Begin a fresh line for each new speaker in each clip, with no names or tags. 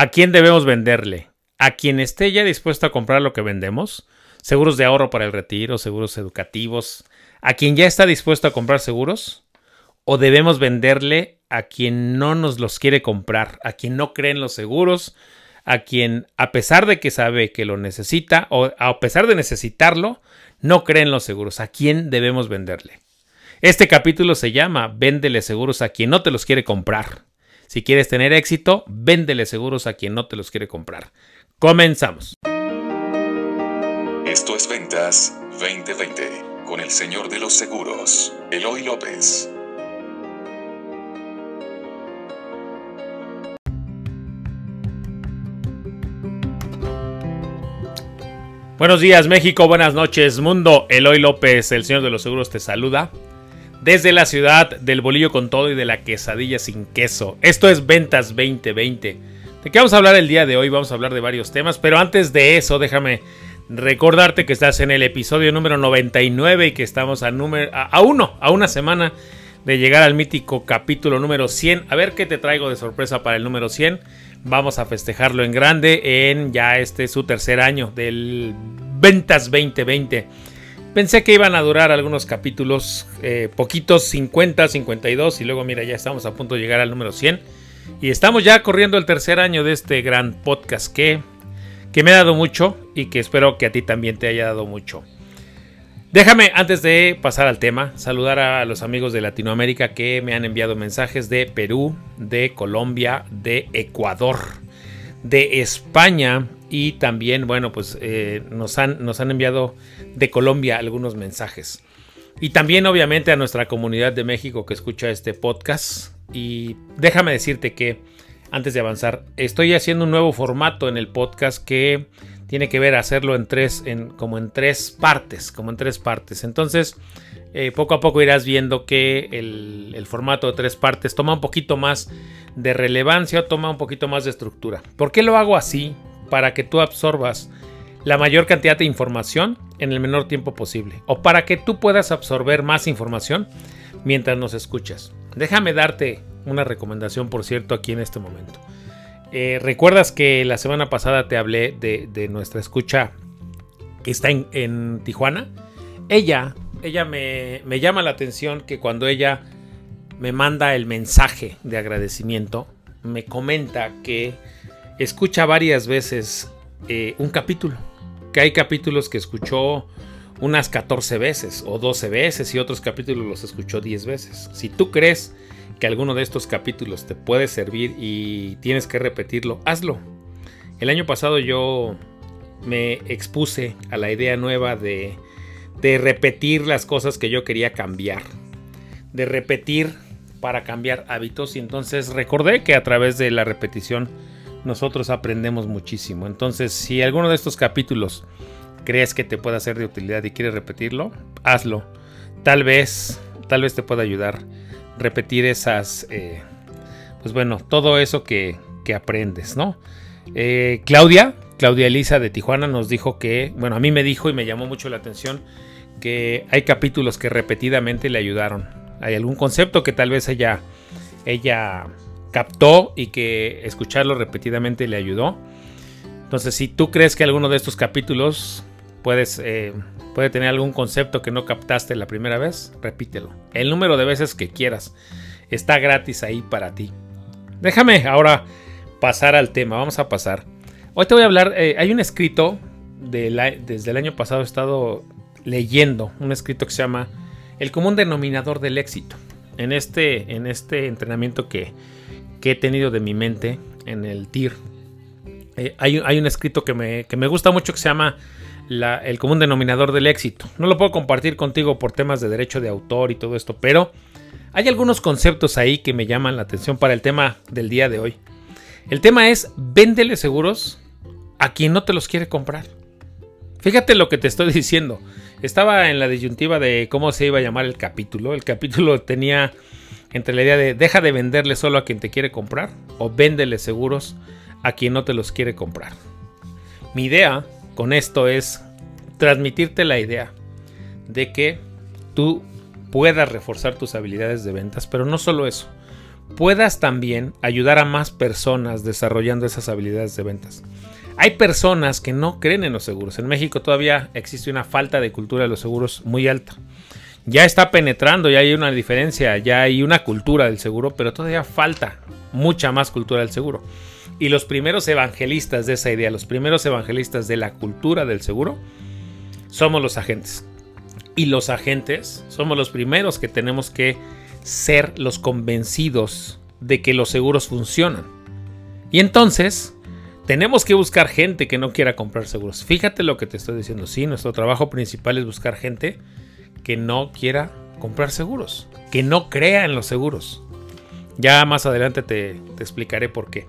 ¿A quién debemos venderle? ¿A quien esté ya dispuesto a comprar lo que vendemos? Seguros de ahorro para el retiro, seguros educativos. ¿A quien ya está dispuesto a comprar seguros? ¿O debemos venderle a quien no nos los quiere comprar? ¿A quien no cree en los seguros? ¿A quien, a pesar de que sabe que lo necesita, o a pesar de necesitarlo, no cree en los seguros? ¿A quién debemos venderle? Este capítulo se llama Véndele seguros a quien no te los quiere comprar. Si quieres tener éxito, véndele seguros a quien no te los quiere comprar. Comenzamos.
Esto es Ventas 2020 con el señor de los seguros, Eloy López.
Buenos días México, buenas noches mundo. Eloy López, el señor de los seguros, te saluda desde la ciudad del bolillo con todo y de la quesadilla sin queso. Esto es Ventas 2020. ¿De qué vamos a hablar el día de hoy? Vamos a hablar de varios temas, pero antes de eso déjame recordarte que estás en el episodio número 99 y que estamos a, uno, a una semana de llegar al mítico capítulo número 100. A ver qué te traigo de sorpresa para el número 100. Vamos a festejarlo en grande en ya este su tercer año del Ventas 2020. Pensé que iban a durar algunos capítulos, eh, poquitos, 50, 52, y luego mira, ya estamos a punto de llegar al número 100. Y estamos ya corriendo el tercer año de este gran podcast que, que me ha dado mucho y que espero que a ti también te haya dado mucho. Déjame, antes de pasar al tema, saludar a los amigos de Latinoamérica que me han enviado mensajes de Perú, de Colombia, de Ecuador, de España y también, bueno, pues eh, nos, han, nos han enviado de Colombia algunos mensajes. Y también obviamente a nuestra comunidad de México que escucha este podcast. Y déjame decirte que, antes de avanzar, estoy haciendo un nuevo formato en el podcast que tiene que ver hacerlo en tres, en, como en tres partes, como en tres partes. Entonces, eh, poco a poco irás viendo que el, el, formato de tres partes toma un poquito más de relevancia, toma un poquito más de estructura. ¿Por qué lo hago así? Para que tú absorbas la mayor cantidad de información en el menor tiempo posible o para que tú puedas absorber más información mientras nos escuchas. Déjame darte una recomendación, por cierto, aquí en este momento. Eh, ¿Recuerdas que la semana pasada te hablé de, nuestra escucha que está en, Tijuana? Ella, ella me, me llama la atención que cuando ella me manda el mensaje de agradecimiento, me comenta que escucha varias veces eh, un capítulo que hay capítulos que escuchó unas 14 veces o 12 veces y otros capítulos los escuchó 10 veces. Si tú crees que alguno de estos capítulos te puede servir y tienes que repetirlo, hazlo. El año pasado yo me expuse a la idea nueva de, de repetir las cosas que yo quería cambiar. De repetir para cambiar hábitos y entonces recordé que a través de la repetición nosotros aprendemos muchísimo. Entonces, si alguno de estos capítulos crees que te pueda ser de utilidad y quieres repetirlo, hazlo. Tal vez, tal vez te pueda ayudar repetir esas, eh, pues bueno, todo eso que, que aprendes, ¿no? Eh, Claudia, Claudia Elisa de Tijuana nos dijo que, bueno, a mí me dijo y me llamó mucho la atención que hay capítulos que repetidamente le ayudaron. Hay algún concepto que tal vez ella, ella captó y que escucharlo repetidamente le ayudó. Entonces, si tú crees que alguno de estos capítulos puedes, eh, puede tener algún concepto que no captaste la primera vez, repítelo. El número de veces que quieras. Está gratis ahí para ti. Déjame ahora pasar al tema. Vamos a pasar. Hoy te voy a hablar. Eh, hay un escrito desde el año pasado he estado leyendo. Un escrito que se llama El común denominador del éxito. En este, en este entrenamiento que, que he tenido de mi mente en el TIR. Eh, hay, un escrito que me, que me, gusta mucho que se llama El común denominador del éxito. No lo puedo compartir contigo por temas de derecho de autor y todo esto, pero hay algunos conceptos ahí que me llaman la atención para el tema del día de hoy. El tema es véndele seguros a quien no te los quiere comprar. Fíjate lo que te estoy diciendo. Estaba en la disyuntiva de cómo se iba a llamar el capítulo. El capítulo tenía entre la idea de deja de venderle solo a quien te quiere comprar o véndele seguros a quien no te los quiere comprar. Mi idea con esto es transmitirte la idea de que tú puedas reforzar tus habilidades de ventas, pero no solo eso, puedas también ayudar a más personas desarrollando esas habilidades de ventas. Hay personas que no creen en los seguros. En México todavía existe una falta de cultura de los seguros muy alta. Ya está penetrando, ya hay una diferencia, ya hay una cultura del seguro, pero todavía falta mucha más cultura del seguro. Y los primeros evangelistas de esa idea, los primeros evangelistas de la cultura del seguro, somos los agentes. Y los agentes somos los primeros que tenemos que ser los convencidos de que los seguros funcionan. Y entonces tenemos que buscar gente que no quiera comprar seguros. Fíjate lo que te estoy diciendo. Sí, nuestro trabajo principal es buscar gente que no quiera comprar seguros, que no crea en los seguros. Ya más adelante te, explicaré por qué.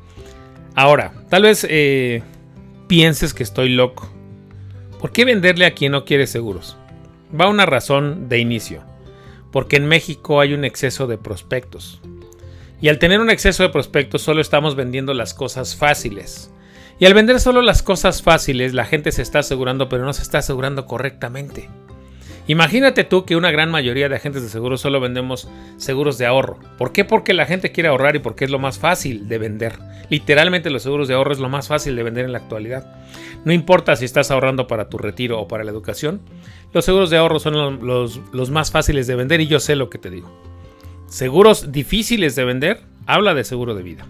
Ahora, tal vez eh, pienses que estoy loco. ¿Por qué venderle a quien no quiere seguros? Va una razón de inicio. Porque en México hay un exceso de prospectos. Y al tener un exceso de prospectos solo estamos vendiendo las cosas fáciles. Y al vender solo las cosas fáciles, la gente se está asegurando, pero no se está asegurando correctamente. Imagínate tú que una gran mayoría de agentes de seguros solo vendemos seguros de ahorro. ¿Por qué? Porque la gente quiere ahorrar y porque es lo más fácil de vender. Literalmente los seguros de ahorro es lo más fácil de vender en la actualidad. No importa si estás ahorrando para tu retiro o para la educación, los seguros de ahorro son los, más fáciles de vender y yo sé lo que te digo. Seguros difíciles de vender, habla de seguro de vida.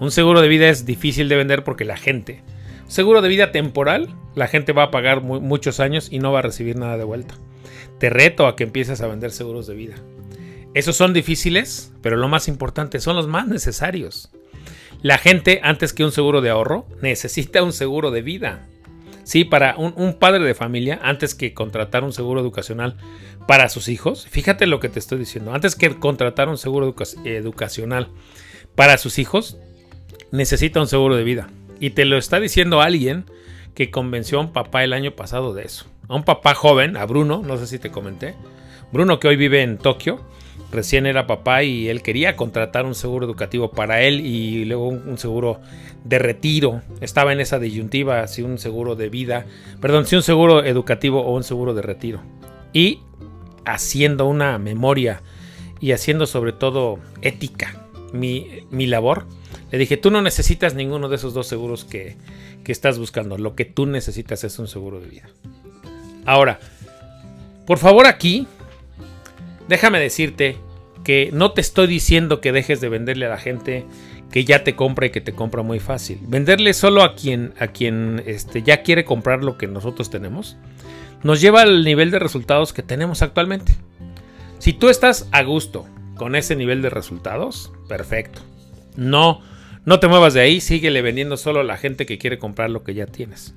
Un seguro de vida es difícil de vender porque la gente Seguro de vida temporal, la gente va a pagar muchos años y no va a recibir nada de vuelta. Te reto a que empieces a vender seguros de vida. Esos son difíciles, pero lo más importante son los más necesarios. La gente, antes que un seguro de ahorro, necesita un seguro de vida. Sí, para un, padre de familia, antes que contratar un seguro educacional para sus hijos, fíjate lo que te estoy diciendo, antes que contratar un seguro educacional para sus hijos, necesita un seguro de vida. Y te lo está diciendo alguien que convenció a un papá el año pasado de eso. A un papá joven, a Bruno, no sé si te comenté. Bruno que hoy vive en Tokio, recién era papá y él quería contratar un seguro educativo para él y luego un, seguro de retiro. Estaba en esa disyuntiva, si un seguro de vida, perdón, si un seguro educativo o un seguro de retiro. Y haciendo una memoria y haciendo sobre todo ética mi, mi labor, le dije, tú no necesitas ninguno de esos dos seguros que, estás buscando. Lo que tú necesitas es un seguro de vida. Ahora, por favor aquí, déjame decirte que no te estoy diciendo que dejes de venderle a la gente que ya te compra y que te compra muy fácil. Venderle solo a quien, a quien este, ya quiere comprar lo que nosotros tenemos, nos lleva al nivel de resultados que tenemos actualmente. Si tú estás a gusto con ese nivel de resultados, perfecto. No no te muevas de ahí, síguele vendiendo solo a la gente que quiere comprar lo que ya tienes.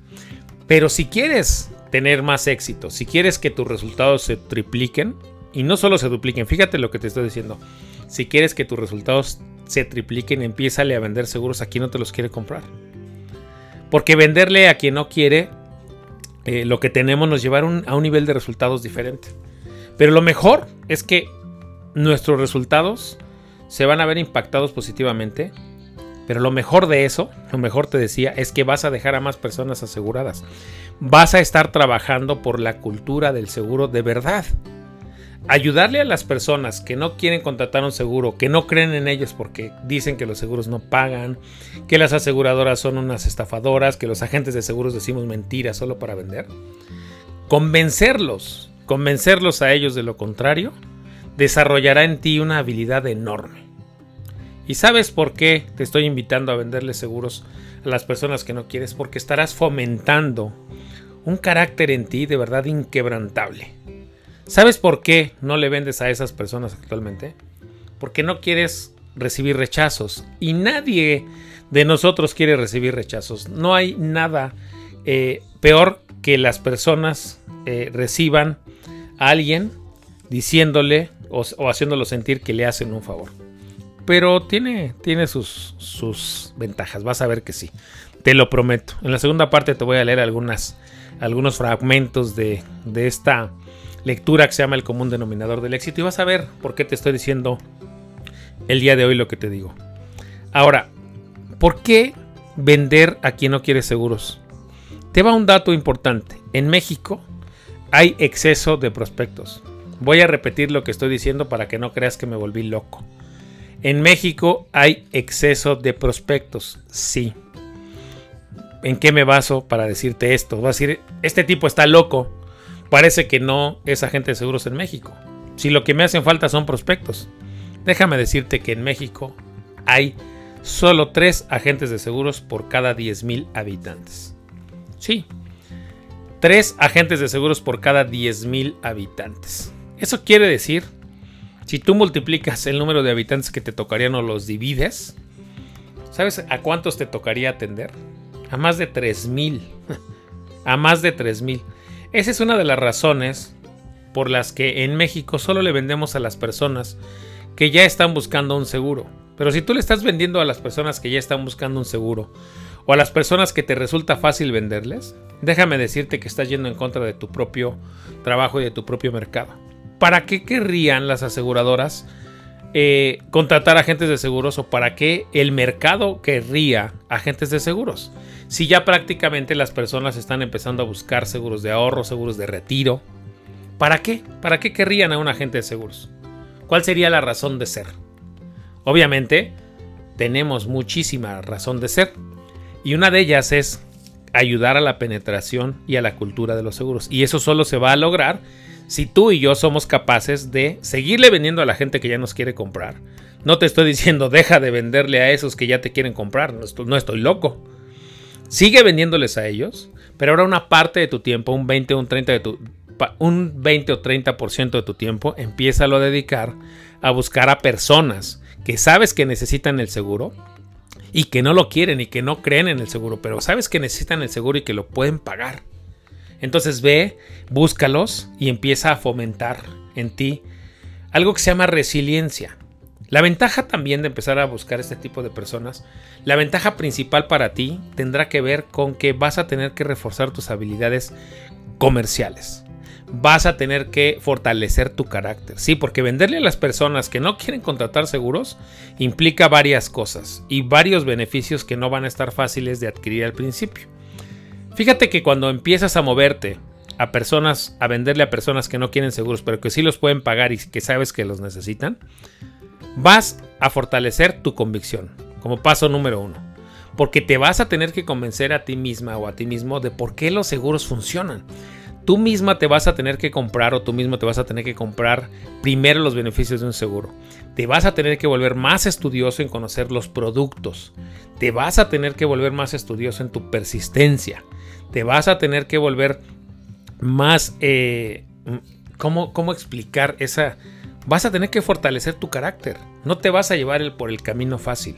Pero si quieres tener más éxito, si quieres que tus resultados se tripliquen, y no solo se dupliquen, fíjate lo que te estoy diciendo. Si quieres que tus resultados se tripliquen, empiézale a vender seguros a quien no te los quiere comprar. Porque venderle a quien no quiere eh, lo que tenemos nos lleva a un nivel de resultados diferente. Pero lo mejor es que nuestros resultados se van a ver impactados positivamente pero lo mejor de eso, lo mejor te decía, es que vas a dejar a más personas aseguradas. Vas a estar trabajando por la cultura del seguro de verdad. Ayudarle a las personas que no quieren contratar un seguro, que no creen en ellos porque dicen que los seguros no pagan, que las aseguradoras son unas estafadoras, que los agentes de seguros decimos mentiras solo para vender. Convencerlos, convencerlos a ellos de lo contrario, desarrollará en ti una habilidad enorme. ¿Y sabes por qué te estoy invitando a venderle seguros a las personas que no quieres? Porque estarás fomentando un carácter en ti de verdad inquebrantable. ¿Sabes por qué no le vendes a esas personas actualmente? Porque no quieres recibir rechazos. Y nadie de nosotros quiere recibir rechazos. No hay nada eh, peor que las personas eh, reciban a alguien diciéndole o haciéndolo sentir que le hacen un favor. Pero tiene, tiene sus, sus ventajas, vas a ver que sí. Te lo prometo. En la segunda parte te voy a leer algunos fragmentos de, de esta lectura que se llama El común denominador del éxito y vas a ver por qué te estoy diciendo el día de hoy lo que te digo. Ahora, ¿por qué vender a quien no quiere seguros? Te va un dato importante. En México hay exceso de prospectos. Voy a repetir lo que estoy diciendo para que no creas que me volví loco. En México hay exceso de prospectos, sí. ¿En qué me baso para decirte esto? Va a decir, este tipo está loco. Parece que no es agente de seguros en México. Si lo que me hacen falta son prospectos. Déjame decirte que en México hay solo tres agentes de seguros por cada 10.000 habitantes. Sí, tres agentes de seguros por cada 10.000 habitantes. Eso quiere decir, si tú multiplicas el número de habitantes que te tocarían o los divides, ¿sabes a cuántos te tocaría atender? A más de 3.000. a más de 3.000. Esa es una de las razones por las que en México solo le vendemos a las personas que ya están buscando un seguro. Pero si tú le estás vendiendo a las personas que ya están buscando un seguro o a las personas que te resulta fácil venderles, déjame decirte que estás yendo en contra de tu propio trabajo y de tu propio mercado. ¿Para qué querrían las aseguradoras eh, contratar agentes de seguros o para qué el mercado querría agentes de seguros? Si ya prácticamente las personas están empezando a buscar seguros de ahorro, seguros de retiro, ¿para qué? ¿Para qué querrían a un agente de seguros? ¿Cuál sería la razón de ser? Obviamente, tenemos muchísima razón de ser. Y una de ellas es ayudar a la penetración y a la cultura de los seguros. Y eso solo se va a lograr si tú y yo somos capaces de seguirle vendiendo a la gente que ya nos quiere comprar. No te estoy diciendo deja de venderle a esos que ya te quieren comprar, no estoy, no estoy loco. Sigue vendiéndoles a ellos, pero ahora una parte de tu tiempo, un 20 o un 30 de tu un 20 o 30% de tu tiempo, empieza a dedicar a buscar a personas que sabes que necesitan el seguro y que no lo quieren y que no creen en el seguro, pero sabes que necesitan el seguro y que lo pueden pagar. Entonces ve, búscalos y empieza a fomentar en ti algo que se llama resiliencia. La ventaja también de empezar a buscar este tipo de personas, la ventaja principal para ti tendrá que ver con que vas a tener que reforzar tus habilidades comerciales. Vas a tener que fortalecer tu carácter. Sí, porque venderle a las personas que no quieren contratar seguros implica varias cosas y varios beneficios que no van a estar fáciles de adquirir al principio. Fíjate que cuando empiezas a moverte a personas, a venderle a personas que no quieren seguros, pero que sí los pueden pagar y que sabes que los necesitan, vas a fortalecer tu convicción como paso número uno. Porque te vas a tener que convencer a ti misma o a ti mismo de por qué los seguros funcionan. Tú misma te vas a tener que comprar o tú mismo te vas a tener que comprar primero los beneficios de un seguro. Te vas a tener que volver más estudioso en conocer los productos. Te vas a tener que volver más estudioso en tu persistencia. Te vas a tener que volver más... Eh, ¿cómo, ¿Cómo explicar esa Vas a tener que fortalecer tu carácter. No te vas a llevar el, por el camino fácil.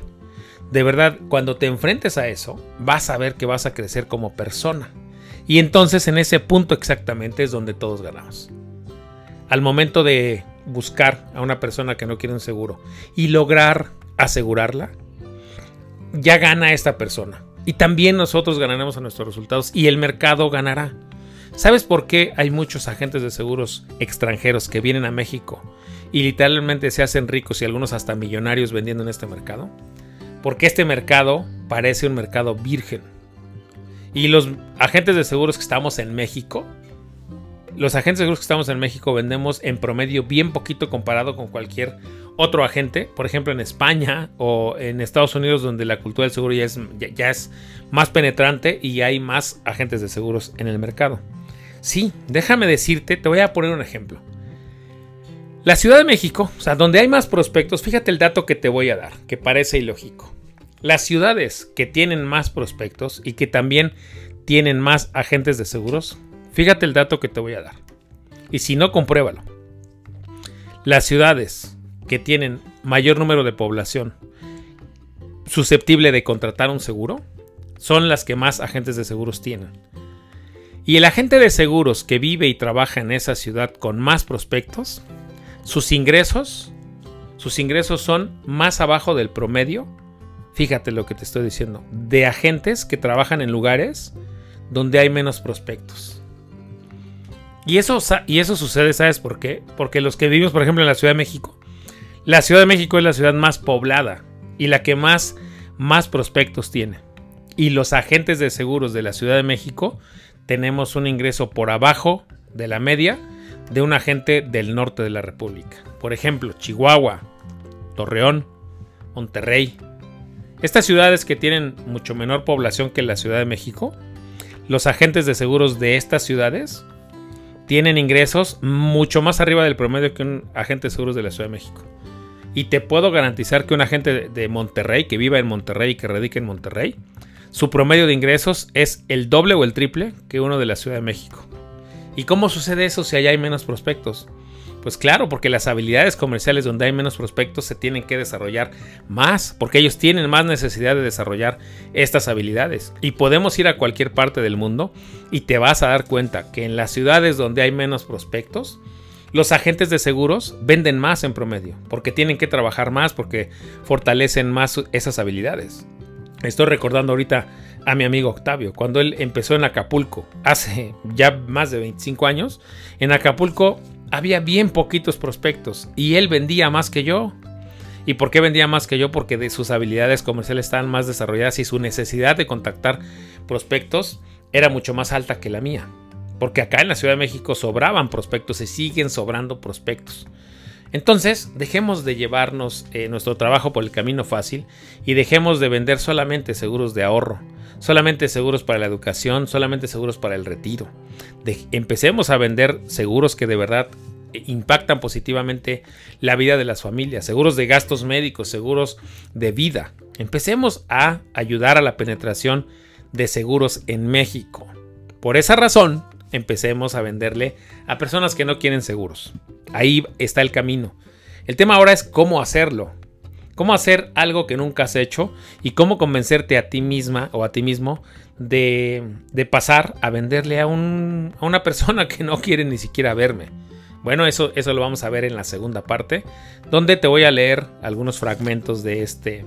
De verdad, cuando te enfrentes a eso, vas a ver que vas a crecer como persona. Y entonces en ese punto exactamente es donde todos ganamos. Al momento de buscar a una persona que no quiere un seguro y lograr asegurarla, ya gana esta persona. Y también nosotros ganaremos a nuestros resultados y el mercado ganará. ¿Sabes por qué hay muchos agentes de seguros extranjeros que vienen a México y literalmente se hacen ricos y algunos hasta millonarios vendiendo en este mercado? Porque este mercado parece un mercado virgen. Y los agentes de seguros que estamos en México, los agentes de seguros que estamos en México vendemos en promedio bien poquito comparado con cualquier otro agente, por ejemplo en España o en Estados Unidos donde la cultura del seguro ya es, ya más penetrante y hay más agentes de seguros en el mercado. Sí, déjame decirte, te voy a poner un ejemplo. La Ciudad de México, o sea, donde hay más prospectos, fíjate el dato que te voy a dar, que parece ilógico. Las ciudades que tienen más prospectos y que también tienen más agentes de seguros, fíjate el dato que te voy a dar. Y si no, compruébalo. Las ciudades que tienen mayor número de población susceptible de contratar un seguro son las que más agentes de seguros tienen. Y el agente de seguros que vive y trabaja en esa ciudad con más prospectos sus ingresos, sus ingresos son más abajo del promedio, fíjate lo que te estoy diciendo, de agentes que trabajan en lugares donde hay menos prospectos. Y eso, y eso sucede, ¿sabes por qué? Porque los que vivimos, por ejemplo, en la Ciudad de México, la Ciudad de México es la ciudad más poblada y la que más, más prospectos tiene. Y los agentes de seguros de la Ciudad de México tenemos un ingreso por abajo de la media de un agente del norte de la República. Por ejemplo, Chihuahua, Torreón, Monterrey. Estas ciudades que tienen mucho menor población que la Ciudad de México, los agentes de seguros de estas ciudades tienen ingresos mucho más arriba del promedio que un agente de seguros de la Ciudad de México. Y te puedo garantizar que un agente de Monterrey, que viva en Monterrey y que radique en Monterrey, su promedio de ingresos es el doble o el triple que uno de la Ciudad de México. ¿Y cómo sucede eso si allá hay menos prospectos? Pues claro, porque las habilidades comerciales donde hay menos prospectos se tienen que desarrollar más, porque ellos tienen más necesidad de desarrollar estas habilidades. Y podemos ir a cualquier parte del mundo y te vas a dar cuenta que en las ciudades donde hay menos prospectos, los agentes de seguros venden más en promedio, porque tienen que trabajar más, porque fortalecen más esas habilidades. Estoy recordando ahorita a mi amigo Octavio, cuando él empezó en Acapulco, hace ya más de 25 años, en Acapulco había bien poquitos prospectos y él vendía más que yo. ¿Y por qué vendía más que yo? Porque sus habilidades comerciales estaban más desarrolladas y su necesidad de contactar prospectos era mucho más alta que la mía. Porque acá en la Ciudad de México sobraban prospectos y siguen sobrando prospectos. Entonces, dejemos de llevarnos eh, nuestro trabajo por el camino fácil y dejemos de vender solamente seguros de ahorro, solamente seguros para la educación, solamente seguros para el retiro. empecemos a vender seguros que de verdad eh, impactan positivamente la vida de las familias, seguros de gastos médicos, seguros de vida. Empecemos a ayudar a la penetración de seguros en México. Por esa razón, empecemos a venderle a personas que no quieren seguros. Ahí está el camino. El tema ahora es cómo hacerlo. Cómo hacer algo que nunca has hecho y cómo convencerte a ti misma o a ti mismo de, pasar a venderle a, un, a, una persona que no quiere ni siquiera verme. Bueno, eso, eso lo vamos a ver en la segunda parte, donde te voy a leer algunos fragmentos de este,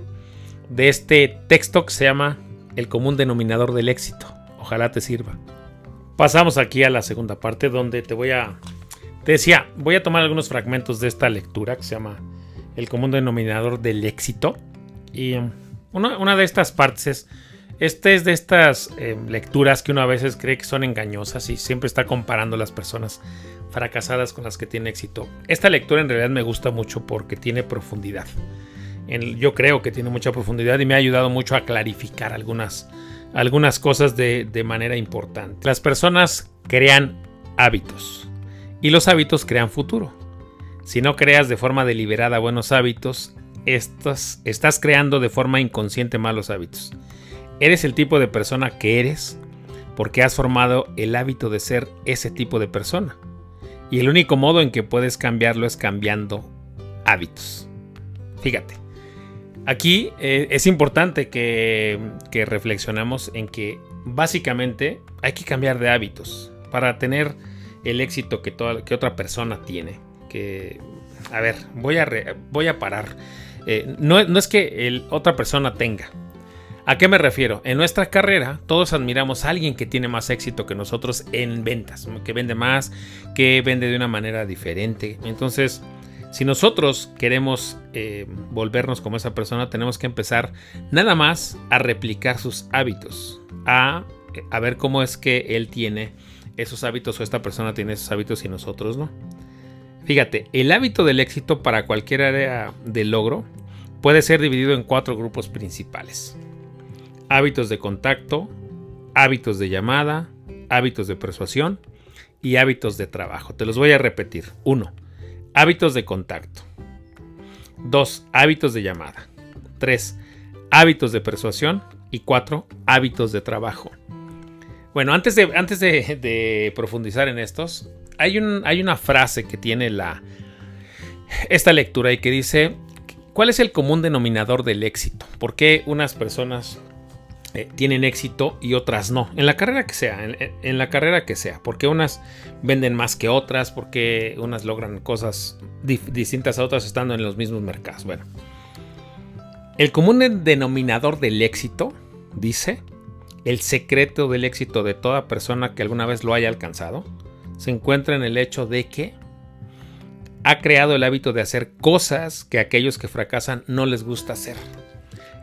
de este texto que se llama El común denominador del éxito. Ojalá te sirva. Pasamos aquí a la segunda parte donde te voy a... Te decía, voy a tomar algunos fragmentos de esta lectura que se llama El común denominador del éxito. Y um, una, de estas partes es... Este es de estas eh, lecturas que uno a veces cree que son engañosas y siempre está comparando las personas fracasadas con las que tienen éxito. Esta lectura en realidad me gusta mucho porque tiene profundidad. yo creo que tiene mucha profundidad y me ha ayudado mucho a clarificar algunas, algunas cosas de, manera importante. Las personas crean hábitos y los hábitos crean futuro. Si no creas de forma deliberada buenos hábitos, estás, estás creando de forma inconsciente malos hábitos. Eres el tipo de persona que eres porque has formado el hábito de ser ese tipo de persona. Y el único modo en que puedes cambiarlo es cambiando hábitos. Fíjate, Aquí eh, es importante que, reflexionemos en que básicamente hay que cambiar de hábitos para tener el éxito que, que otra persona tiene. A ver, voy a, voy a parar. Eh, no, es que otra persona tenga. ¿A qué me refiero? En nuestra carrera todos admiramos a alguien que tiene más éxito que nosotros en ventas, que vende más, que vende de una manera diferente. Entonces, si nosotros queremos eh, volvernos como esa persona, tenemos que empezar nada más a replicar sus hábitos, a, a ver cómo es que él tiene esos hábitos o esta persona tiene esos hábitos y nosotros no. Fíjate, el hábito del éxito para cualquier área de logro puede ser dividido en cuatro grupos principales. Hábitos de contacto, hábitos de llamada, hábitos de persuasión y hábitos de trabajo. Te los voy a repetir. Uno, Hábitos de contacto. 2. Hábitos de llamada. 3. Hábitos de persuasión. Y 4. Hábitos de trabajo. Bueno, antes de, antes de, profundizar en estos, hay, un, hay, una frase que tiene la, esta lectura y que dice, ¿cuál es el común denominador del éxito? ¿Por qué unas personas eh, tienen éxito y otras no. En la carrera que sea, en, la carrera que sea. Porque unas venden más que otras, porque unas logran cosas distintas a otras estando en los mismos mercados. Bueno. El común denominador del éxito, dice, el secreto del éxito de toda persona que alguna vez lo haya alcanzado, se encuentra en el hecho de que ha creado el hábito de hacer cosas que a aquellos que fracasan no les gusta hacer.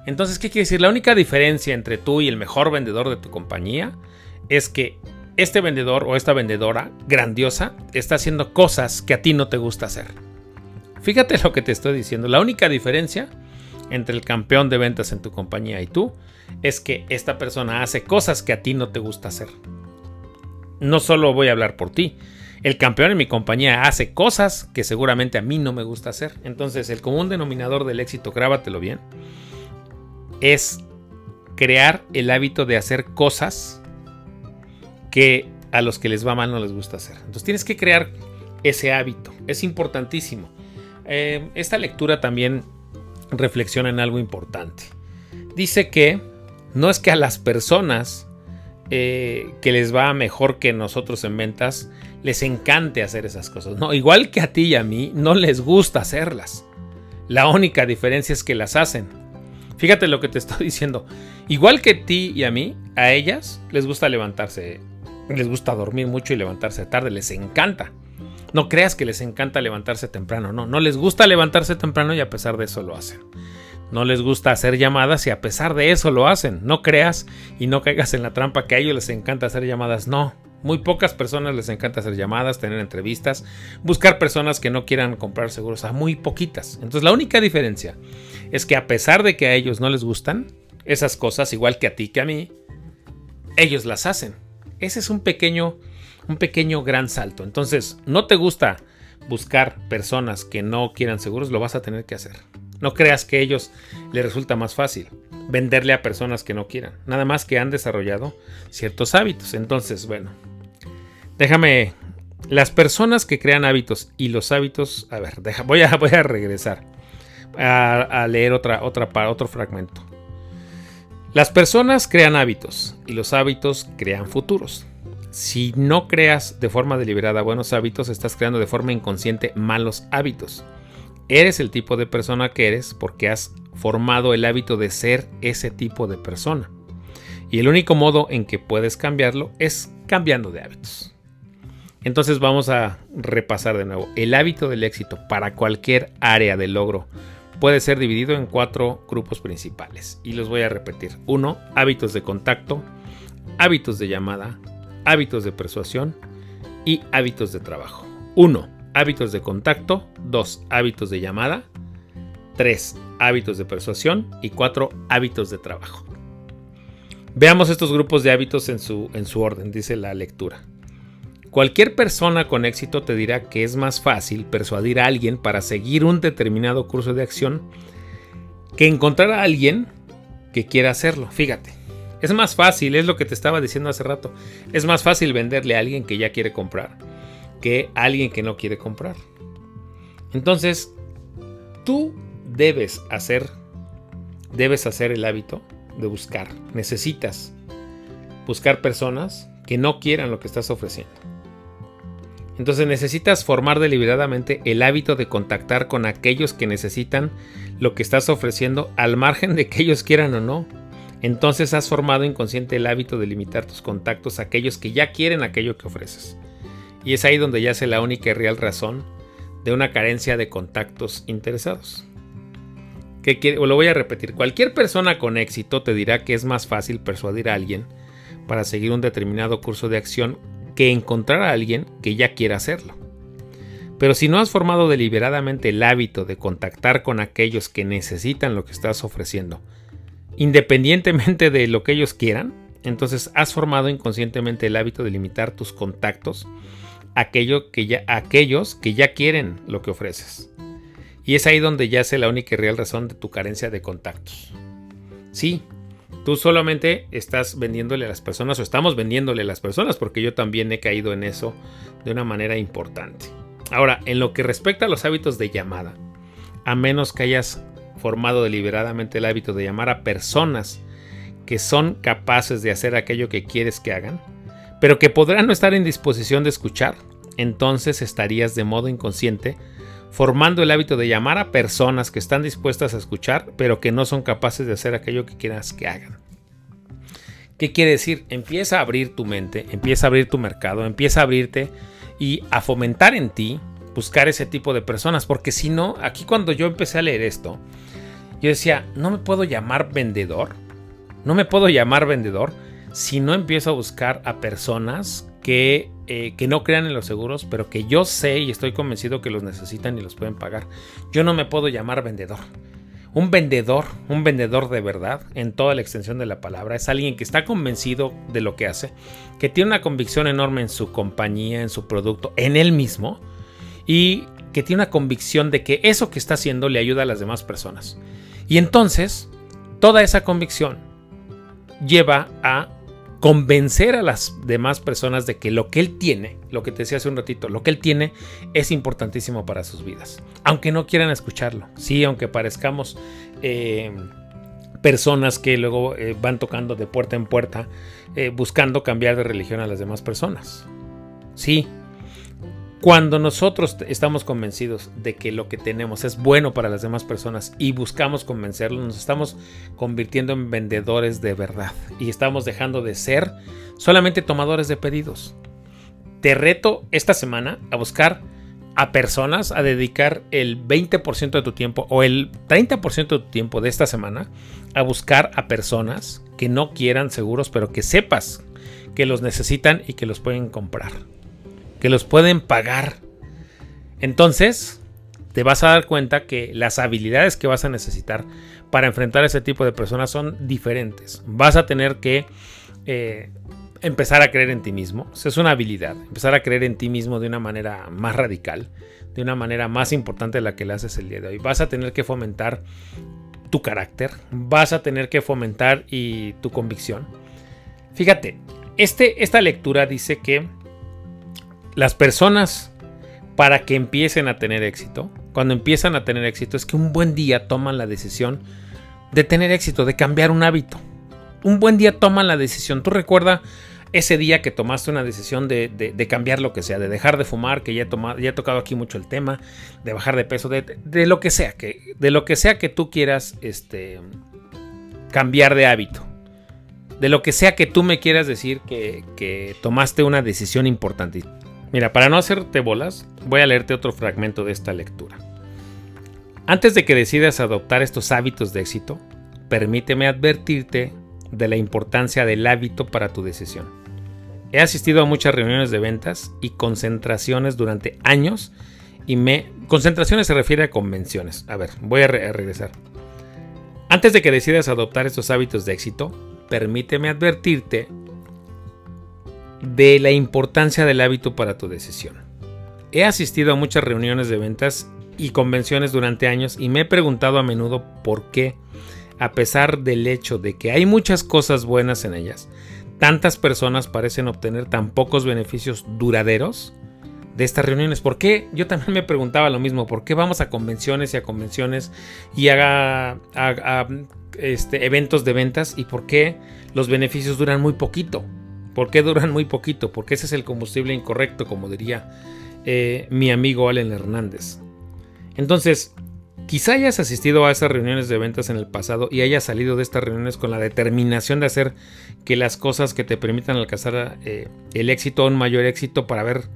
Entonces, ¿qué quiere decir? La única diferencia entre tú y el mejor vendedor de tu compañía es que este vendedor o esta vendedora grandiosa está haciendo cosas que a ti no te gusta hacer. Fíjate lo que te estoy diciendo. La única diferencia entre el campeón de ventas en tu compañía y tú es que esta persona hace cosas que a ti no te gusta hacer. No solo voy a hablar por ti. El campeón en mi compañía hace cosas que seguramente a mí no me gusta hacer. Entonces, el común denominador del éxito, grábatelo bien, es crear el hábito de hacer cosas que a los que les va mal no les gusta hacer. Entonces, tienes que crear ese hábito. Es importantísimo. Eh, esta lectura también reflexiona en algo importante. Dice que no es que a las personas eh, que les va mejor que nosotros en ventas les encante hacer esas cosas. No, igual que a ti y a mí, no les gusta hacerlas. La única diferencia es que las hacen. Fíjate lo que te estoy diciendo. Igual que a ti y a mí, a ellas les gusta levantarse, les gusta dormir mucho y levantarse tarde, les encanta. No creas que les encanta levantarse temprano, no, no les gusta levantarse temprano y a pesar de eso lo hacen. No les gusta hacer llamadas y a pesar de eso lo hacen. No creas y no caigas en la trampa que a ellos les encanta hacer llamadas. No, muy pocas personas les encanta hacer llamadas, tener entrevistas, buscar personas que no quieran comprar seguros, a muy poquitas. Entonces la única diferencia es que a pesar de que a ellos no les gustan esas cosas, igual que a ti que a mí, ellos las hacen. Ese es un pequeño un pequeño gran salto. Entonces, no te gusta buscar personas que no quieran seguros, lo vas a tener que hacer. No creas que a ellos les resulta más fácil venderle a personas que no quieran, nada más que han desarrollado ciertos hábitos. Entonces, bueno, déjame las personas que crean hábitos y los hábitos, a ver, deja, voy, a, voy a regresar a, leer otra, otra, otro fragmento. Las personas crean hábitos y los hábitos crean futuros. Si no creas de forma deliberada buenos hábitos, estás creando de forma inconsciente malos hábitos. Eres el tipo de persona que eres porque has formado el hábito de ser ese tipo de persona. Y el único modo en que puedes cambiarlo es cambiando de hábitos. Entonces vamos a repasar de nuevo. El hábito del éxito para cualquier área de logro puede ser dividido en cuatro grupos principales. Y los voy a repetir. Uno, Hábitos de contacto, hábitos de llamada, hábitos de persuasión y hábitos de trabajo. 1. Hábitos de contacto. 2. Hábitos de llamada. 3. Hábitos de persuasión. Y 4. Hábitos de trabajo. Veamos estos grupos de hábitos en su, en su orden, dice la lectura. Cualquier persona con éxito te dirá que es más fácil persuadir a alguien para seguir un determinado curso de acción que encontrar a alguien que quiera hacerlo. Fíjate, es más fácil, es lo que te estaba diciendo hace rato. Es más fácil venderle a alguien que ya quiere comprar que alguien que no quiere comprar. Entonces, tú debes hacer, debes hacer el hábito de buscar. Necesitas buscar personas que no quieran lo que estás ofreciendo. Entonces necesitas formar deliberadamente el hábito de contactar con aquellos que necesitan lo que estás ofreciendo al margen de que ellos quieran o no. Entonces has formado inconsciente el hábito de limitar tus contactos a aquellos que ya quieren aquello que ofreces. Y es ahí donde yace la única y real razón de una carencia de contactos interesados. Que lo voy a repetir, cualquier persona con éxito te dirá que es más fácil persuadir a alguien para seguir un determinado curso de acción que encontrar a alguien que ya quiera hacerlo. Pero si no has formado deliberadamente el hábito de contactar con aquellos que necesitan lo que estás ofreciendo, independientemente de lo que ellos quieran, entonces has formado inconscientemente el hábito de limitar tus contactos aquello que ya, aquellos que ya quieren lo que ofreces. Y es ahí donde yace la única y real razón de tu carencia de contactos. Sí, tú solamente estás vendiéndole a las personas o estamos vendiéndole a las personas porque yo también he caído en eso de una manera importante. Ahora, en lo que respecta a los hábitos de llamada, a menos que hayas formado deliberadamente el hábito de llamar a personas que son capaces de hacer aquello que quieres que hagan, pero que podrán no estar en disposición de escuchar, entonces estarías de modo inconsciente formando el hábito de llamar a personas que están dispuestas a escuchar, pero que no son capaces de hacer aquello que quieras que hagan. ¿Qué quiere decir? Empieza a abrir tu mente, empieza a abrir tu mercado, empieza a abrirte y a fomentar en ti buscar ese tipo de personas, porque si no, aquí cuando yo empecé a leer esto, yo decía, no me puedo llamar vendedor, no me puedo llamar vendedor si no empiezo a buscar a personas que, eh, que, no crean en los seguros, pero que yo sé y estoy convencido que los necesitan y los pueden pagar. Yo no me puedo llamar vendedor. Un vendedor, un vendedor de verdad, en toda la extensión de la palabra, es alguien que está convencido de lo que hace, que tiene una convicción enorme en su compañía, en su producto, en él mismo, y que tiene una convicción de que eso que está haciendo le ayuda a las demás personas. Y entonces, toda esa convicción lleva a convencer a las demás personas de que lo que él tiene, lo que te decía hace un ratito, lo que él tiene es importantísimo para sus vidas. Aunque no quieran escucharlo, sí, aunque parezcamos eh, personas que luego eh, van tocando de puerta en puerta eh, buscando cambiar de religión a las demás personas. Sí, cuando nosotros estamos convencidos de que lo que tenemos es bueno para las demás personas y buscamos convencerlos, nos estamos convirtiendo en vendedores de verdad y estamos dejando de ser solamente tomadores de pedidos. Te reto esta semana a buscar a personas a dedicar el 20% de tu tiempo o el 30% de tu tiempo de esta semana a buscar a personas que no quieran seguros, pero que sepas que los necesitan y que los pueden comprar que los pueden pagar. Entonces, te vas a dar cuenta que las habilidades que vas a necesitar para enfrentar a ese tipo de personas son diferentes. Vas a tener que eh, empezar a creer en ti mismo. es una habilidad. Empezar a creer en ti mismo de una manera más radical, de una manera más importante de la que le haces el día de hoy. Vas a tener que fomentar tu carácter. Vas a tener que fomentar y tu convicción. Fíjate, este, esta lectura dice que las personas para que empiecen a tener éxito, cuando empiezan a tener éxito, es que un buen día toman la decisión de tener éxito, de cambiar un hábito. Un buen día toman la decisión. Tú recuerda ese día que tomaste una decisión de, cambiar lo que sea, de dejar de fumar, que ya he, tomado, ya he tocado aquí mucho el tema, de bajar de peso, de, lo que sea, que, de lo que sea que tú quieras este, cambiar de hábito. De lo que sea que tú me quieras decir que, que tomaste una decisión importante. Mira, para no hacerte bolas, voy a leerte otro fragmento de esta lectura. Antes de que decidas adoptar estos hábitos de éxito, permíteme advertirte de la importancia del hábito para tu decisión. He asistido a muchas reuniones de ventas y concentraciones durante años y me... Concentraciones se refiere a convenciones. A ver, voy a, a regresar. Antes de que decidas adoptar estos hábitos de éxito, permíteme advertirte de la importancia del hábito para tu decisión. He asistido a muchas reuniones de ventas y convenciones durante años y me he preguntado a menudo por qué, a pesar del hecho de que hay muchas cosas buenas en ellas, tantas personas parecen obtener tan pocos beneficios duraderos de estas reuniones. ¿Por qué? Yo también me preguntaba lo mismo. ¿Por qué vamos a convenciones y a convenciones y a, este, eventos de ventas y por qué los beneficios duran muy poquito? ¿Por qué duran muy poquito? Porque ese es el combustible incorrecto, como diría eh, mi amigo Allen Hernández. Entonces, quizá hayas asistido a esas reuniones de ventas en el pasado y hayas salido de estas reuniones con la determinación de hacer que las cosas que te permitan alcanzar eh, el éxito un mayor éxito para ver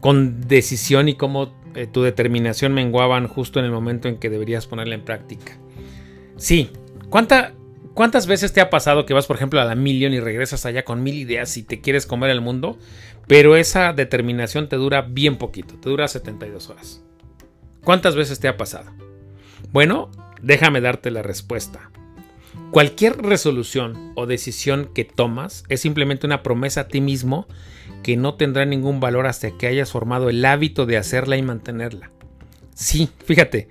con decisión y cómo eh, tu determinación menguaban justo en el momento en que deberías ponerla en práctica. Sí, ¿cuánta, ¿Cuántas veces te ha pasado que vas, por ejemplo, a la Million y regresas allá con mil ideas y te quieres comer el mundo? Pero esa determinación te dura bien poquito, te dura 72 horas. ¿Cuántas veces te ha pasado? Bueno, déjame darte la respuesta. Cualquier resolución o decisión que tomas es simplemente una promesa a ti mismo que no tendrá ningún valor hasta que hayas formado el hábito de hacerla y mantenerla. Sí, fíjate,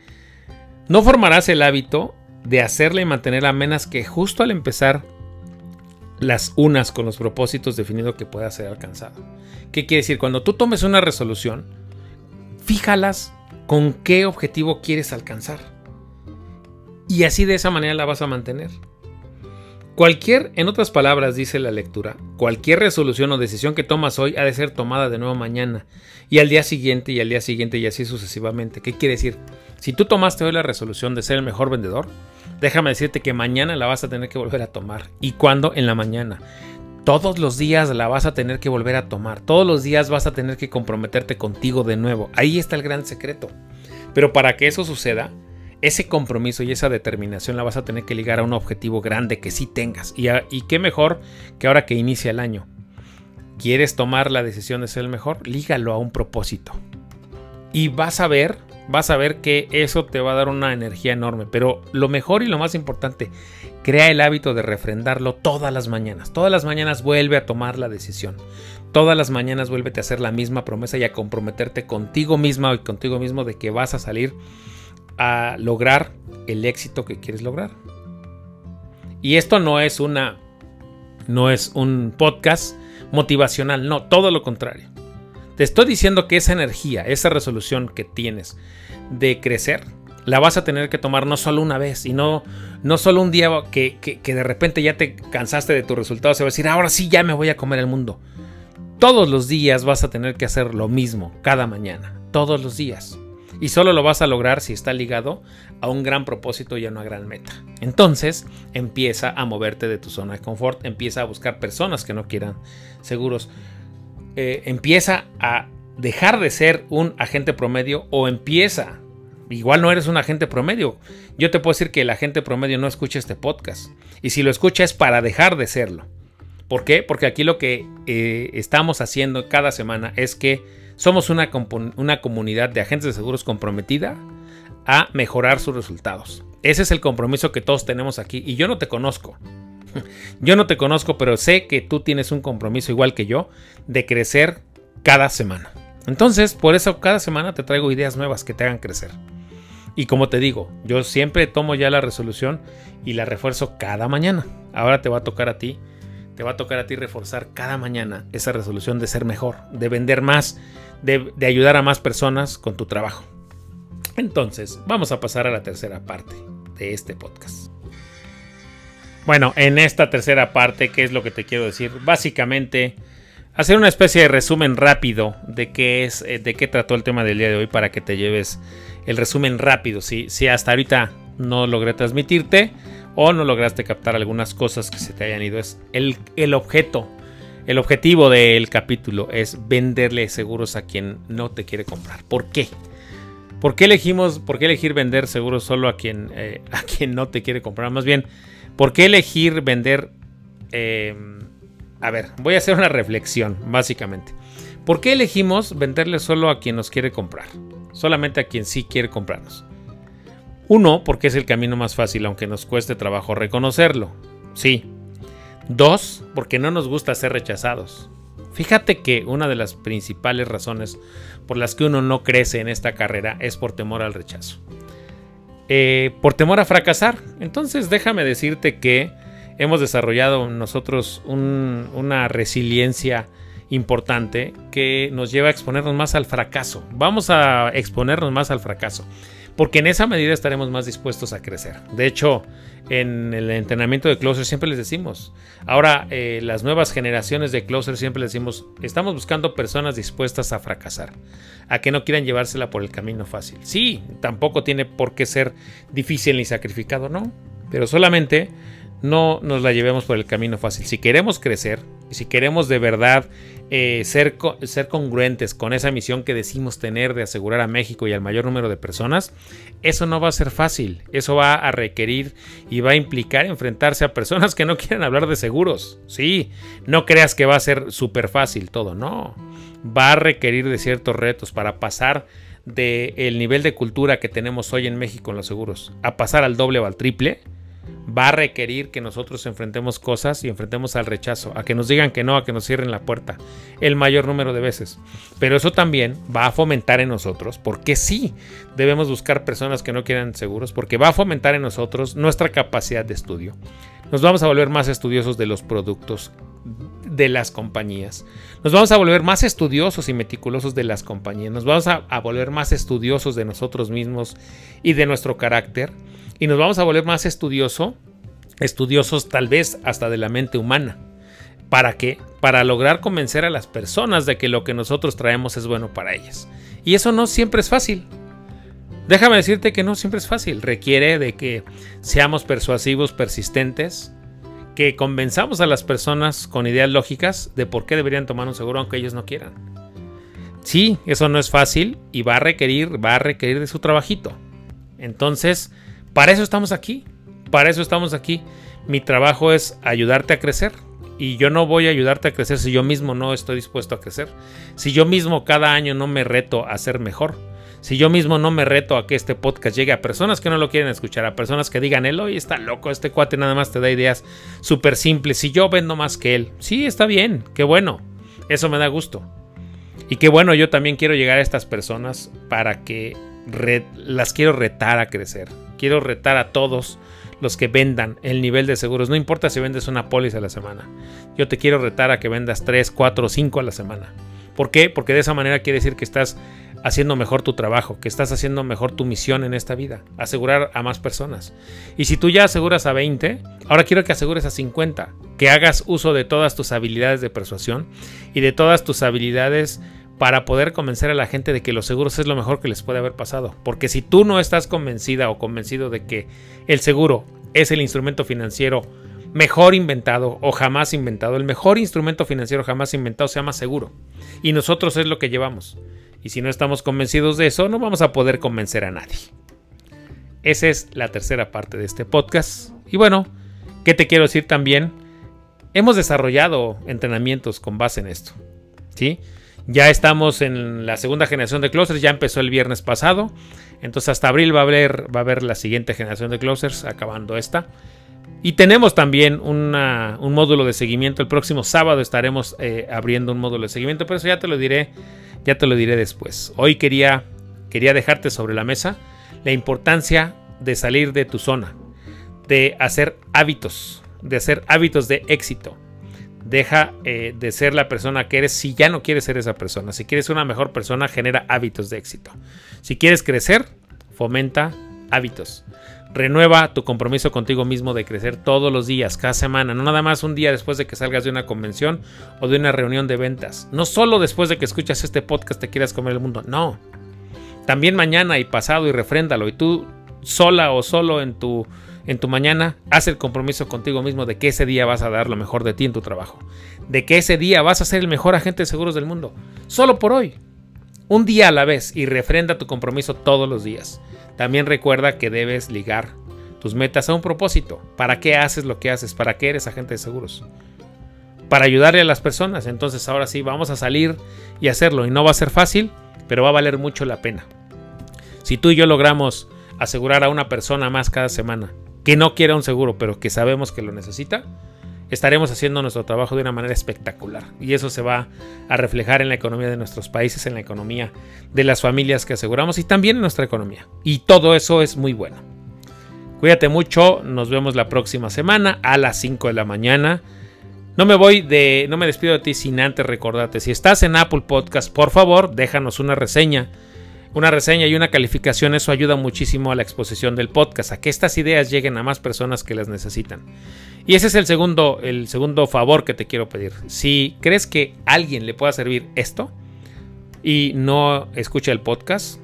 no formarás el hábito de hacerla y mantenerla a menos que justo al empezar las unas con los propósitos definidos que pueda ser alcanzado. ¿Qué quiere decir? Cuando tú tomes una resolución, fíjalas con qué objetivo quieres alcanzar. Y así de esa manera la vas a mantener. Cualquier, en otras palabras, dice la lectura, cualquier resolución o decisión que tomas hoy ha de ser tomada de nuevo mañana y al día siguiente y al día siguiente y así sucesivamente. ¿Qué quiere decir? Si tú tomaste hoy la resolución de ser el mejor vendedor, déjame decirte que mañana la vas a tener que volver a tomar. ¿Y cuándo? En la mañana. Todos los días la vas a tener que volver a tomar. Todos los días vas a tener que comprometerte contigo de nuevo. Ahí está el gran secreto. Pero para que eso suceda, ese compromiso y esa determinación la vas a tener que ligar a un objetivo grande que sí tengas. Y, y qué mejor que ahora que inicia el año. ¿Quieres tomar la decisión de ser el mejor? Lígalo a un propósito. Y vas a ver, vas a ver que eso te va a dar una energía enorme. Pero lo mejor y lo más importante, crea el hábito de refrendarlo todas las mañanas. Todas las mañanas vuelve a tomar la decisión. Todas las mañanas vuélvete a hacer la misma promesa y a comprometerte contigo misma y contigo mismo de que vas a salir a lograr el éxito que quieres lograr. Y esto no es una no es un podcast motivacional, no, todo lo contrario. Te estoy diciendo que esa energía, esa resolución que tienes de crecer, la vas a tener que tomar no solo una vez y no, no solo un día que, que, de repente ya te cansaste de tus resultados y vas a decir, ahora sí ya me voy a comer el mundo. Todos los días vas a tener que hacer lo mismo, cada mañana, todos los días. Y solo lo vas a lograr si está ligado a un gran propósito y a una gran meta. Entonces empieza a moverte de tu zona de confort, empieza a buscar personas que no quieran seguros, eh, empieza a dejar de ser un agente promedio o empieza, igual no eres un agente promedio. Yo te puedo decir que el agente promedio no escucha este podcast. Y si lo escucha es para dejar de serlo. ¿Por qué? Porque aquí lo que eh, estamos haciendo cada semana es que somos una, una comunidad de agentes de seguros comprometida a mejorar sus resultados. Ese es el compromiso que todos tenemos aquí y yo no te conozco. Yo no te conozco, pero sé que tú tienes un compromiso igual que yo de crecer cada semana. Entonces, por eso cada semana te traigo ideas nuevas que te hagan crecer. Y como te digo, yo siempre tomo ya la resolución y la refuerzo cada mañana. Ahora te va a tocar a ti, te va a tocar a ti reforzar cada mañana esa resolución de ser mejor, de vender más, de, ayudar a más personas con tu trabajo. Entonces, vamos a pasar a la tercera parte de este podcast. Bueno, en esta tercera parte, ¿qué es lo que te quiero decir? Básicamente, hacer una especie de resumen rápido de qué es, eh, de qué trató el tema del día de hoy para que te lleves el resumen rápido. Si, si hasta ahorita no logré transmitirte o no lograste captar algunas cosas que se te hayan ido, es el, el objeto el objetivo del capítulo es venderle seguros a quien no te quiere comprar. ¿Por qué? ¿Por qué elegimos, por qué elegir vender seguros solo a quien, eh, a quien no te quiere comprar? Más bien, ¿por qué elegir vender... Eh, a ver, voy a hacer una reflexión, básicamente. ¿Por qué elegimos venderle solo a quien nos quiere comprar? Solamente a quien sí quiere comprarnos. Uno, porque es el camino más fácil, aunque nos cueste trabajo reconocerlo. Sí, Dos, porque no nos gusta ser rechazados. Fíjate que una de las principales razones por las que uno no crece en esta carrera es por temor al rechazo. Eh, por temor a fracasar. Entonces déjame decirte que hemos desarrollado nosotros una resiliencia importante que nos lleva a exponernos más al fracaso. Vamos a exponernos más al fracaso porque en esa medida estaremos más dispuestos a crecer. De hecho, en el entrenamiento de closer siempre les decimos, ahora eh, las nuevas generaciones de closer siempre les decimos, estamos buscando personas dispuestas a fracasar, a que no quieran llevársela por el camino fácil. Sí, tampoco tiene por qué ser difícil ni sacrificado, no, pero solamente no nos la llevemos por el camino fácil. Si queremos crecer si queremos de verdad eh, ser, ser congruentes con esa misión que decimos tener de asegurar a México y al mayor número de personas, eso no va a ser fácil. Eso va a requerir y va a implicar enfrentarse a personas que no quieren hablar de seguros. Sí, no creas que va a ser súper fácil todo, no. Va a requerir de ciertos retos para pasar del nivel de cultura que tenemos hoy en México en los seguros a pasar al doble o al triple va a requerir que nosotros enfrentemos cosas y enfrentemos al rechazo, a que nos digan que no, a que nos cierren la puerta el mayor número de veces. Pero eso también va a fomentar en nosotros, porque sí, debemos buscar personas que no quieran seguros, porque va a fomentar en nosotros nuestra capacidad de estudio. Nos vamos a volver más estudiosos de los productos de las compañías. Nos vamos a volver más estudiosos y meticulosos de las compañías. Nos vamos a, a volver más estudiosos de nosotros mismos y de nuestro carácter y nos vamos a volver más estudioso, estudiosos tal vez hasta de la mente humana. ¿Para qué? Para lograr convencer a las personas de que lo que nosotros traemos es bueno para ellas. Y eso no siempre es fácil. Déjame decirte que no siempre es fácil. Requiere de que seamos persuasivos, persistentes, que convenzamos a las personas con ideas lógicas de por qué deberían tomar un seguro aunque ellos no quieran. Sí, eso no es fácil y va a requerir, va a requerir de su trabajito. Entonces, para eso estamos aquí. Para eso estamos aquí. Mi trabajo es ayudarte a crecer. Y yo no voy a ayudarte a crecer si yo mismo no estoy dispuesto a crecer. Si yo mismo cada año no me reto a ser mejor. Si yo mismo no me reto a que este podcast llegue a personas que no lo quieren escuchar, a personas que digan, él hoy está loco, este cuate nada más te da ideas súper simples. Si yo vendo más que él, sí, está bien, qué bueno. Eso me da gusto. Y qué bueno, yo también quiero llegar a estas personas para que las quiero retar a crecer. Quiero retar a todos los que vendan el nivel de seguros. No importa si vendes una póliza a la semana. Yo te quiero retar a que vendas 3, 4, 5 a la semana. ¿Por qué? Porque de esa manera quiere decir que estás haciendo mejor tu trabajo, que estás haciendo mejor tu misión en esta vida, asegurar a más personas. Y si tú ya aseguras a 20, ahora quiero que asegures a 50, que hagas uso de todas tus habilidades de persuasión y de todas tus habilidades para poder convencer a la gente de que los seguros es lo mejor que les puede haber pasado. Porque si tú no estás convencida o convencido de que el seguro es el instrumento financiero mejor inventado o jamás inventado, el mejor instrumento financiero jamás inventado se llama seguro. Y nosotros es lo que llevamos. Y si no estamos convencidos de eso, no vamos a poder convencer a nadie. Esa es la tercera parte de este podcast. Y bueno, ¿qué te quiero decir también? Hemos desarrollado entrenamientos con base en esto. ¿Sí? Ya estamos en la segunda generación de closers, ya empezó el viernes pasado. Entonces hasta abril va a haber, va a haber la siguiente generación de closers, acabando esta. Y tenemos también un módulo de seguimiento. El próximo sábado estaremos eh, abriendo un módulo de seguimiento, pero eso ya te lo diré, ya te lo diré después. Hoy quería, quería dejarte sobre la mesa la importancia de salir de tu zona, de hacer hábitos, de hacer hábitos de éxito. Deja eh, de ser la persona que eres si ya no quieres ser esa persona. Si quieres ser una mejor persona, genera hábitos de éxito. Si quieres crecer, fomenta hábitos. Renueva tu compromiso contigo mismo de crecer todos los días, cada semana, no nada más un día después de que salgas de una convención o de una reunión de ventas. No solo después de que escuchas este podcast te quieras comer el mundo, no. También mañana y pasado y refréndalo. Y tú sola o solo en tu en tu mañana, haz el compromiso contigo mismo de que ese día vas a dar lo mejor de ti en tu trabajo. De que ese día vas a ser el mejor agente de seguros del mundo. Solo por hoy. Un día a la vez y refrenda tu compromiso todos los días. También recuerda que debes ligar tus metas a un propósito. ¿Para qué haces lo que haces? ¿Para qué eres agente de seguros? Para ayudarle a las personas. Entonces ahora sí, vamos a salir y hacerlo. Y no va a ser fácil, pero va a valer mucho la pena. Si tú y yo logramos asegurar a una persona más cada semana que no quiera un seguro, pero que sabemos que lo necesita, estaremos haciendo nuestro trabajo de una manera espectacular. Y eso se va a reflejar en la economía de nuestros países, en la economía de las familias que aseguramos y también en nuestra economía. Y todo eso es muy bueno. Cuídate mucho, nos vemos la próxima semana a las 5 de la mañana. No me voy de, no me despido de ti sin antes recordarte, si estás en Apple Podcast, por favor, déjanos una reseña una reseña y una calificación, eso ayuda muchísimo a la exposición del podcast, a que estas ideas lleguen a más personas que las necesitan. Y ese es el segundo, el segundo favor que te quiero pedir. Si crees que a alguien le pueda servir esto y no escucha el podcast,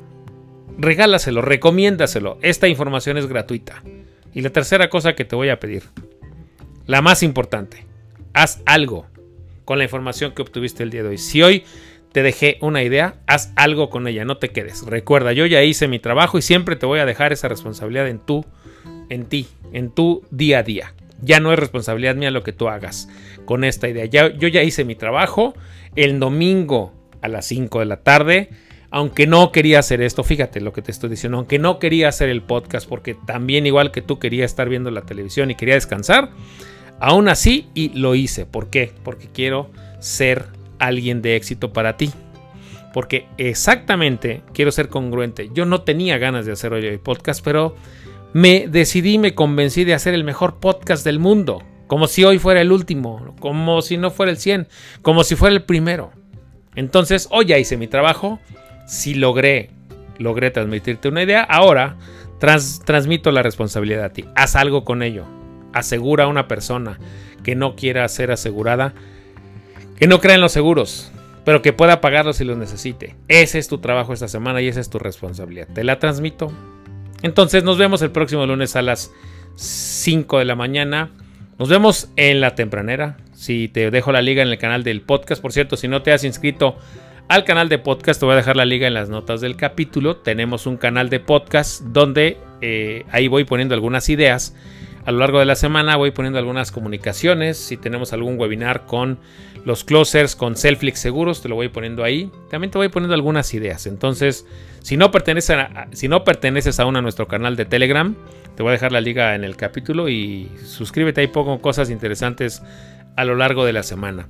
regálaselo, recomiéndaselo. Esta información es gratuita. Y la tercera cosa que te voy a pedir, la más importante, haz algo con la información que obtuviste el día de hoy. Si hoy te dejé una idea, haz algo con ella, no te quedes. Recuerda, yo ya hice mi trabajo y siempre te voy a dejar esa responsabilidad en tú, en ti, en tu día a día. Ya no es responsabilidad mía lo que tú hagas con esta idea. Ya, yo ya hice mi trabajo el domingo a las 5 de la tarde. Aunque no quería hacer esto, fíjate lo que te estoy diciendo, aunque no quería hacer el podcast porque también igual que tú quería estar viendo la televisión y quería descansar, aún así y lo hice. ¿Por qué? Porque quiero ser alguien de éxito para ti. Porque exactamente, quiero ser congruente, yo no tenía ganas de hacer hoy el podcast, pero me decidí, me convencí de hacer el mejor podcast del mundo. Como si hoy fuera el último, como si no fuera el 100, como si fuera el primero. Entonces, hoy ya hice mi trabajo, si logré, logré transmitirte una idea, ahora transmito la responsabilidad a ti. Haz algo con ello. Asegura a una persona que no quiera ser asegurada que no crea en los seguros, pero que pueda pagarlos si los necesite. Ese es tu trabajo esta semana y esa es tu responsabilidad. Te la transmito. Entonces nos vemos el próximo lunes a las 5 de la mañana. Nos vemos en la tempranera. Si te dejo la liga en el canal del podcast, por cierto, si no te has inscrito al canal de podcast, te voy a dejar la liga en las notas del capítulo. Tenemos un canal de podcast donde eh, ahí voy poniendo algunas ideas a lo largo de la semana voy poniendo algunas comunicaciones. Si tenemos algún webinar con los closers, con Selflix Seguros, te lo voy poniendo ahí. También te voy poniendo algunas ideas. Entonces, si no, perteneces a, si no perteneces aún a nuestro canal de Telegram, te voy a dejar la liga en el capítulo y suscríbete ahí, pongo cosas interesantes a lo largo de la semana.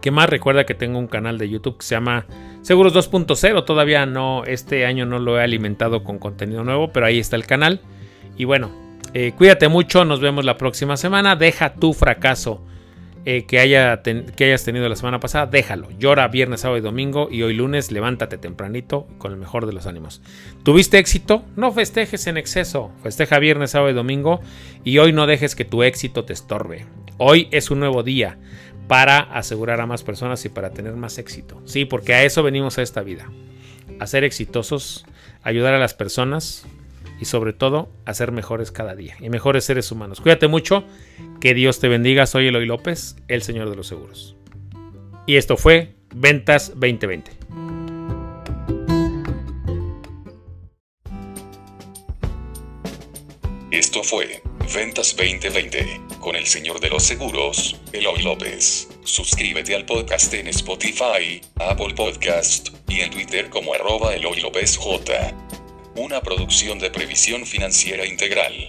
¿Qué más? Recuerda que tengo un canal de YouTube que se llama Seguros 2.0. Todavía no, este año no lo he alimentado con contenido nuevo, pero ahí está el canal. Y bueno, eh, cuídate mucho, nos vemos la próxima semana. Deja tu fracaso eh, que, haya que hayas tenido la semana pasada, déjalo. Llora viernes, sábado y domingo y hoy lunes levántate tempranito con el mejor de los ánimos. ¿Tuviste éxito? No festejes en exceso. Festeja viernes, sábado y domingo y hoy no dejes que tu éxito te estorbe. Hoy es un nuevo día para asegurar a más personas y para tener más éxito. Sí, porque a eso venimos a esta vida. A ser exitosos, ayudar a las personas, y sobre todo a ser mejores cada día y mejores seres humanos. Cuídate mucho, que Dios te bendiga. Soy Eloy López, el Señor de los Seguros. Y esto fue Ventas 2020.
Esto fue Ventas 2020 con el Señor de los Seguros, Eloy López. Suscríbete al podcast en Spotify, Apple Podcast y en Twitter como arroba Eloy López J una producción de previsión financiera integral.